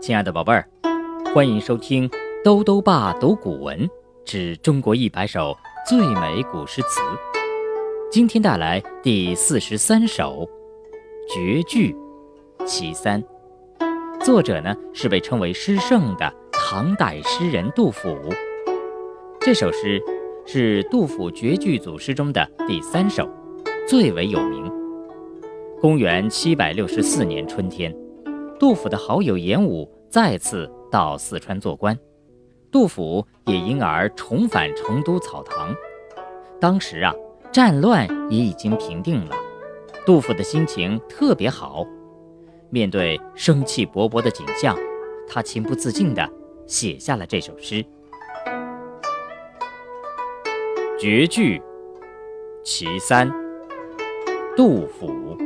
亲爱的宝贝儿，欢迎收听兜兜爸读古文之中国一百首最美古诗词。今天带来第四十三首《绝句·其三》，作者呢是被称为诗圣的唐代诗人杜甫。这首诗是杜甫绝句组诗中的第三首，最为有名。公元七百六十四年春天。杜甫的好友严武再次到四川做官，杜甫也因而重返成都草堂。当时啊，战乱也已经平定了，杜甫的心情特别好。面对生气勃勃的景象，他情不自禁地写下了这首诗《绝句·其三》。杜甫。